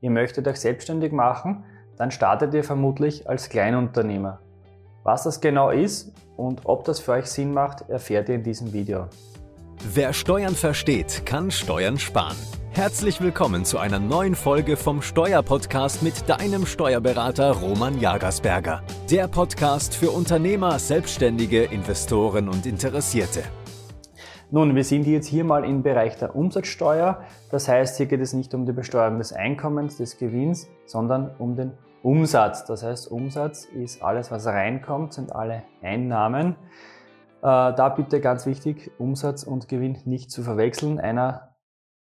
ihr möchtet euch selbstständig machen, dann startet ihr vermutlich als Kleinunternehmer. Was das genau ist und ob das für euch Sinn macht, erfährt ihr in diesem Video. Wer Steuern versteht, kann Steuern sparen. Herzlich willkommen zu einer neuen Folge vom Steuerpodcast mit deinem Steuerberater Roman Jagersberger. Der Podcast für Unternehmer, Selbstständige, Investoren und Interessierte. Nun, wir sind jetzt hier mal im Bereich der Umsatzsteuer. Das heißt, hier geht es nicht um die Besteuerung des Einkommens, des Gewinns, sondern um den Umsatz. Das heißt, Umsatz ist alles, was reinkommt, sind alle Einnahmen. Äh, da bitte ganz wichtig, Umsatz und Gewinn nicht zu verwechseln. Einer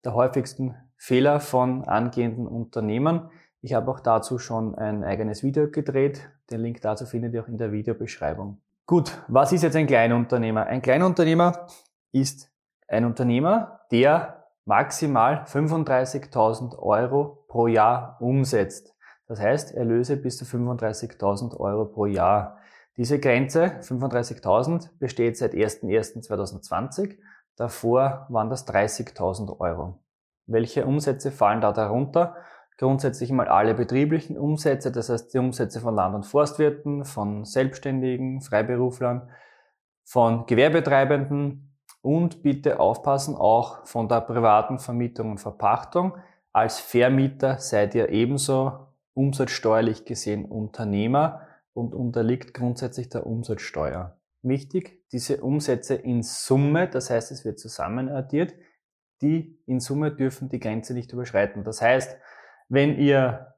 der häufigsten Fehler von angehenden Unternehmern. Ich habe auch dazu schon ein eigenes Video gedreht. Den Link dazu findet ihr auch in der Videobeschreibung. Gut, was ist jetzt ein Kleinunternehmer? Ein Kleinunternehmer ist ein Unternehmer, der maximal 35.000 Euro pro Jahr umsetzt. Das heißt, Erlöse bis zu 35.000 Euro pro Jahr. Diese Grenze, 35.000, besteht seit 01.01.2020. Davor waren das 30.000 Euro. Welche Umsätze fallen da darunter? Grundsätzlich mal alle betrieblichen Umsätze, das heißt die Umsätze von Land- und Forstwirten, von Selbstständigen, Freiberuflern, von Gewerbetreibenden, und bitte aufpassen, auch von der privaten Vermietung und Verpachtung. Als Vermieter seid ihr ebenso umsatzsteuerlich gesehen Unternehmer und unterliegt grundsätzlich der Umsatzsteuer. Wichtig, diese Umsätze in Summe, das heißt, es wird zusammen addiert, die in Summe dürfen die Grenze nicht überschreiten. Das heißt, wenn ihr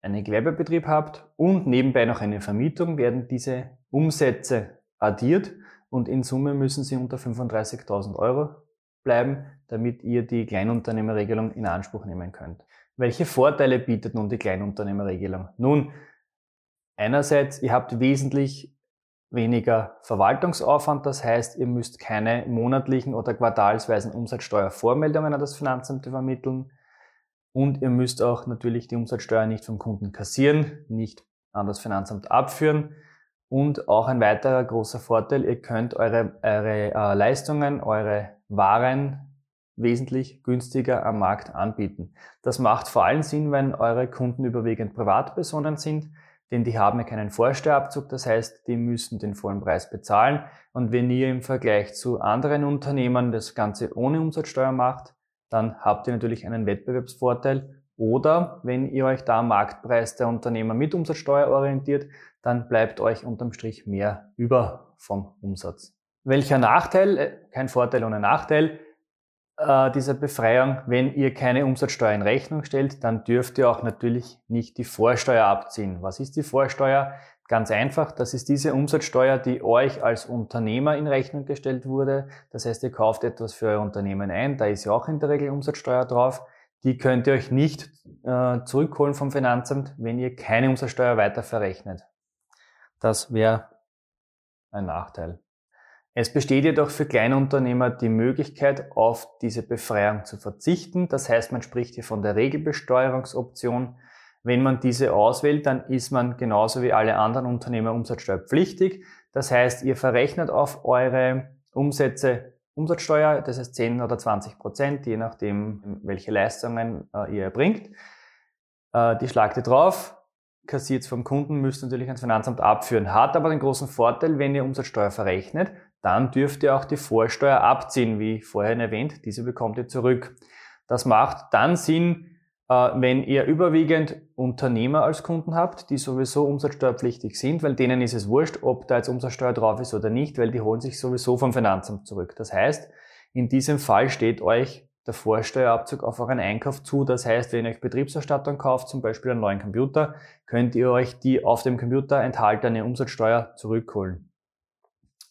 einen Gewerbebetrieb habt und nebenbei noch eine Vermietung, werden diese Umsätze addiert und in Summe müssen sie unter 35.000 Euro bleiben, damit ihr die Kleinunternehmerregelung in Anspruch nehmen könnt. Welche Vorteile bietet nun die Kleinunternehmerregelung? Nun, einerseits, ihr habt wesentlich weniger Verwaltungsaufwand, das heißt, ihr müsst keine monatlichen oder quartalsweisen Umsatzsteuervormeldungen an das Finanzamt vermitteln und ihr müsst auch natürlich die Umsatzsteuer nicht vom Kunden kassieren, nicht an das Finanzamt abführen. Und auch ein weiterer großer Vorteil, ihr könnt eure, eure äh, Leistungen, eure Waren wesentlich günstiger am Markt anbieten. Das macht vor allem Sinn, wenn eure Kunden überwiegend Privatpersonen sind, denn die haben ja keinen Vorsteuerabzug, das heißt, die müssen den vollen Preis bezahlen. Und wenn ihr im Vergleich zu anderen Unternehmen das Ganze ohne Umsatzsteuer macht, dann habt ihr natürlich einen Wettbewerbsvorteil. Oder wenn ihr euch da am Marktpreis der Unternehmer mit Umsatzsteuer orientiert, dann bleibt euch unterm Strich mehr über vom Umsatz. Welcher Nachteil, äh, kein Vorteil ohne Nachteil, äh, dieser Befreiung, wenn ihr keine Umsatzsteuer in Rechnung stellt, dann dürft ihr auch natürlich nicht die Vorsteuer abziehen. Was ist die Vorsteuer? Ganz einfach, das ist diese Umsatzsteuer, die euch als Unternehmer in Rechnung gestellt wurde. Das heißt, ihr kauft etwas für euer Unternehmen ein, da ist ja auch in der Regel Umsatzsteuer drauf. Die könnt ihr euch nicht äh, zurückholen vom Finanzamt, wenn ihr keine Umsatzsteuer weiter verrechnet. Das wäre ein Nachteil. Es besteht jedoch für Kleinunternehmer die Möglichkeit, auf diese Befreiung zu verzichten. Das heißt, man spricht hier von der Regelbesteuerungsoption. Wenn man diese auswählt, dann ist man genauso wie alle anderen Unternehmer umsatzsteuerpflichtig. Das heißt, ihr verrechnet auf eure Umsätze Umsatzsteuer, das heißt 10 oder 20 Prozent, je nachdem, welche Leistungen äh, ihr erbringt. Äh, die schlagt ihr drauf, kassiert vom Kunden, müsst natürlich ans Finanzamt abführen. Hat aber den großen Vorteil, wenn ihr Umsatzsteuer verrechnet, dann dürft ihr auch die Vorsteuer abziehen, wie vorhin erwähnt, diese bekommt ihr zurück. Das macht dann Sinn, wenn ihr überwiegend Unternehmer als Kunden habt, die sowieso umsatzsteuerpflichtig sind, weil denen ist es wurscht, ob da jetzt Umsatzsteuer drauf ist oder nicht, weil die holen sich sowieso vom Finanzamt zurück. Das heißt, in diesem Fall steht euch der Vorsteuerabzug auf euren Einkauf zu. Das heißt, wenn ihr euch Betriebsausstattung kauft, zum Beispiel einen neuen Computer, könnt ihr euch die auf dem Computer enthaltene Umsatzsteuer zurückholen.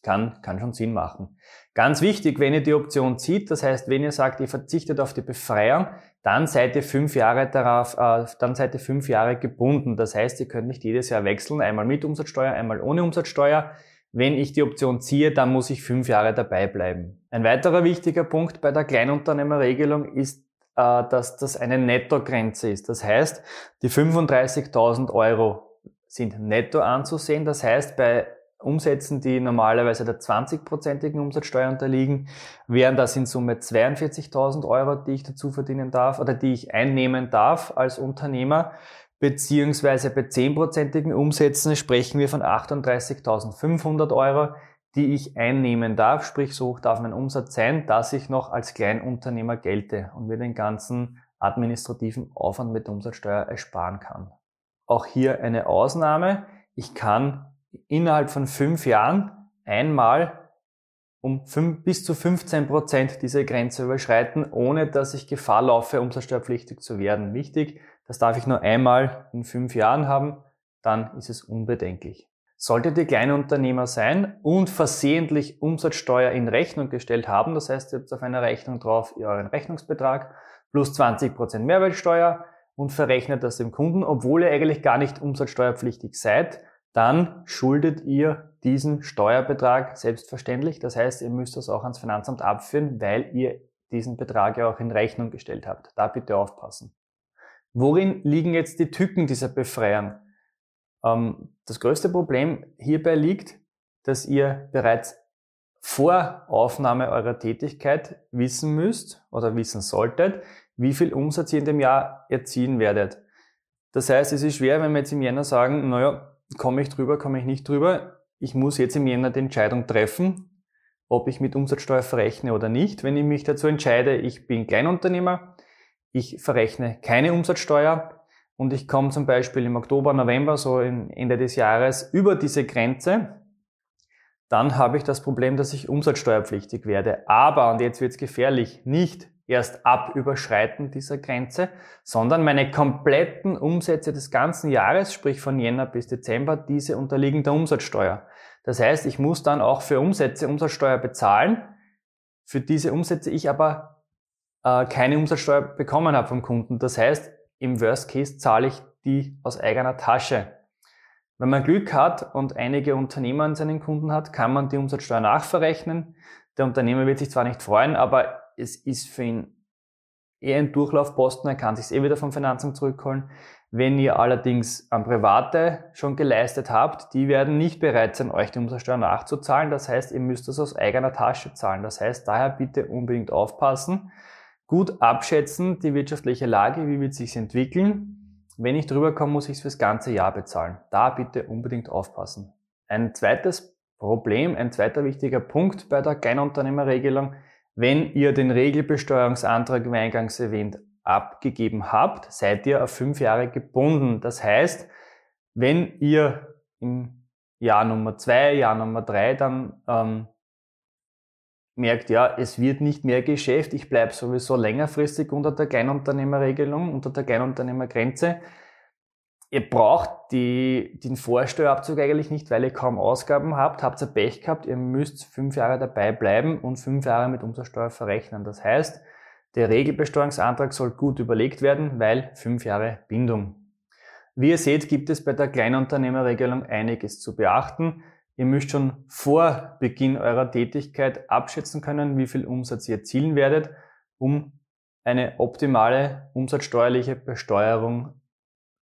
Kann, kann schon Sinn machen. Ganz wichtig, wenn ihr die Option zieht, das heißt, wenn ihr sagt, ihr verzichtet auf die Befreiung, dann seid ihr fünf Jahre darauf, äh, dann seid ihr fünf Jahre gebunden. Das heißt, ihr könnt nicht jedes Jahr wechseln, einmal mit Umsatzsteuer, einmal ohne Umsatzsteuer. Wenn ich die Option ziehe, dann muss ich fünf Jahre dabei bleiben. Ein weiterer wichtiger Punkt bei der Kleinunternehmerregelung ist, äh, dass das eine Nettogrenze ist. Das heißt, die 35.000 Euro sind netto anzusehen. Das heißt, bei Umsätzen, die normalerweise der 20-prozentigen Umsatzsteuer unterliegen, wären das in Summe 42.000 Euro, die ich dazu verdienen darf oder die ich einnehmen darf als Unternehmer. Beziehungsweise bei 10-prozentigen Umsätzen sprechen wir von 38.500 Euro, die ich einnehmen darf. Sprich, so hoch darf mein Umsatz sein, dass ich noch als Kleinunternehmer gelte und mir den ganzen administrativen Aufwand mit der Umsatzsteuer ersparen kann. Auch hier eine Ausnahme. Ich kann innerhalb von fünf Jahren einmal um fünf, bis zu 15 Prozent diese Grenze überschreiten, ohne dass ich Gefahr laufe, umsatzsteuerpflichtig zu werden. Wichtig, das darf ich nur einmal in fünf Jahren haben, dann ist es unbedenklich. Solltet ihr Kleinunternehmer sein und versehentlich Umsatzsteuer in Rechnung gestellt haben, das heißt, ihr habt auf einer Rechnung drauf euren Rechnungsbetrag plus 20 Prozent Mehrwertsteuer und verrechnet das dem Kunden, obwohl ihr eigentlich gar nicht umsatzsteuerpflichtig seid, dann schuldet ihr diesen Steuerbetrag selbstverständlich. Das heißt, ihr müsst das auch ans Finanzamt abführen, weil ihr diesen Betrag ja auch in Rechnung gestellt habt. Da bitte aufpassen. Worin liegen jetzt die Tücken dieser Befreiung? Ähm, das größte Problem hierbei liegt, dass ihr bereits vor Aufnahme eurer Tätigkeit wissen müsst oder wissen solltet, wie viel Umsatz ihr in dem Jahr erzielen werdet. Das heißt, es ist schwer, wenn wir jetzt im Jänner sagen, naja, komme ich drüber, komme ich nicht drüber. Ich muss jetzt im Jänner die Entscheidung treffen, ob ich mit Umsatzsteuer verrechne oder nicht. Wenn ich mich dazu entscheide, ich bin Kleinunternehmer, ich verrechne keine Umsatzsteuer und ich komme zum Beispiel im Oktober, November, so Ende des Jahres über diese Grenze, dann habe ich das Problem, dass ich umsatzsteuerpflichtig werde. Aber, und jetzt wird es gefährlich, nicht erst ab Überschreiten dieser Grenze, sondern meine kompletten Umsätze des ganzen Jahres, sprich von Jänner bis Dezember, diese unterliegen der Umsatzsteuer. Das heißt, ich muss dann auch für Umsätze Umsatzsteuer bezahlen, für diese Umsätze ich aber äh, keine Umsatzsteuer bekommen habe vom Kunden. Das heißt, im Worst Case zahle ich die aus eigener Tasche. Wenn man Glück hat und einige Unternehmer an seinen Kunden hat, kann man die Umsatzsteuer nachverrechnen. Der Unternehmer wird sich zwar nicht freuen, aber es ist für ihn eher ein Durchlaufposten, er kann sich eh wieder vom Finanzamt zurückholen. Wenn ihr allerdings an Private schon geleistet habt, die werden nicht bereit sein, euch die Umsatzsteuer nachzuzahlen. Das heißt, ihr müsst das aus eigener Tasche zahlen. Das heißt, daher bitte unbedingt aufpassen, gut abschätzen, die wirtschaftliche Lage, wie wird sich entwickeln. Wenn ich drüber komme, muss ich es fürs ganze Jahr bezahlen. Da bitte unbedingt aufpassen. Ein zweites Problem, ein zweiter wichtiger Punkt bei der Kleinunternehmerregelung wenn ihr den Regelbesteuerungsantrag, wie eingangs erwähnt, abgegeben habt, seid ihr auf fünf Jahre gebunden. Das heißt, wenn ihr im Jahr Nummer zwei, Jahr Nummer drei dann ähm, merkt, ja, es wird nicht mehr Geschäft, ich bleibe sowieso längerfristig unter der Kleinunternehmerregelung, unter der Kleinunternehmergrenze, Ihr braucht die, den Vorsteuerabzug eigentlich nicht, weil ihr kaum Ausgaben habt, habt ihr Pech gehabt, ihr müsst fünf Jahre dabei bleiben und fünf Jahre mit Umsatzsteuer verrechnen. Das heißt, der Regelbesteuerungsantrag soll gut überlegt werden, weil fünf Jahre Bindung. Wie ihr seht, gibt es bei der Kleinunternehmerregelung einiges zu beachten. Ihr müsst schon vor Beginn eurer Tätigkeit abschätzen können, wie viel Umsatz ihr erzielen werdet, um eine optimale umsatzsteuerliche Besteuerung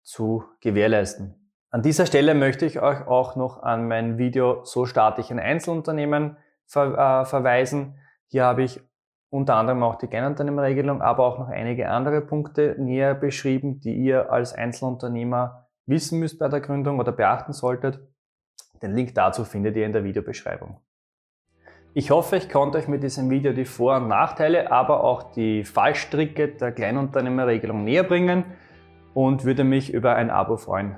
zu gewährleisten. An dieser Stelle möchte ich euch auch noch an mein Video So starte ich ein Einzelunternehmen ver äh, verweisen. Hier habe ich unter anderem auch die Kleinunternehmerregelung, aber auch noch einige andere Punkte näher beschrieben, die ihr als Einzelunternehmer wissen müsst bei der Gründung oder beachten solltet. Den Link dazu findet ihr in der Videobeschreibung. Ich hoffe, ich konnte euch mit diesem Video die Vor- und Nachteile, aber auch die Fallstricke der Kleinunternehmerregelung näher bringen und würde mich über ein Abo freuen.